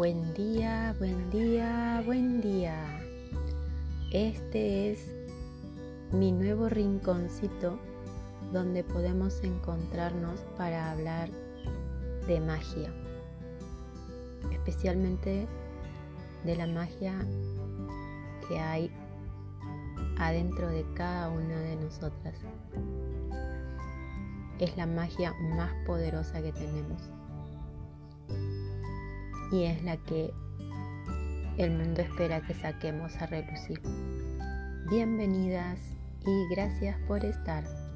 Buen día, buen día, buen día. Este es mi nuevo rinconcito donde podemos encontrarnos para hablar de magia, especialmente de la magia que hay adentro de cada una de nosotras. Es la magia más poderosa que tenemos y es la que el mundo espera que saquemos a relucir. Bienvenidas y gracias por estar.